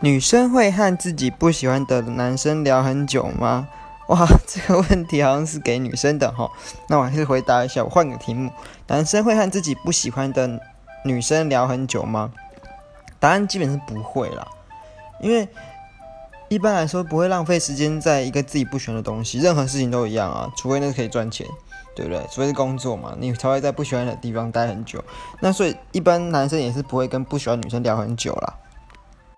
女生会和自己不喜欢的男生聊很久吗？哇，这个问题好像是给女生的。哈，那我还是回答一下，我换个题目：男生会和自己不喜欢的女生聊很久吗？答案基本是不会啦，因为一般来说不会浪费时间在一个自己不喜欢的东西。任何事情都一样啊，除非那是可以赚钱，对不对？除非是工作嘛，你才会在不喜欢的地方待很久。那所以一般男生也是不会跟不喜欢女生聊很久啦。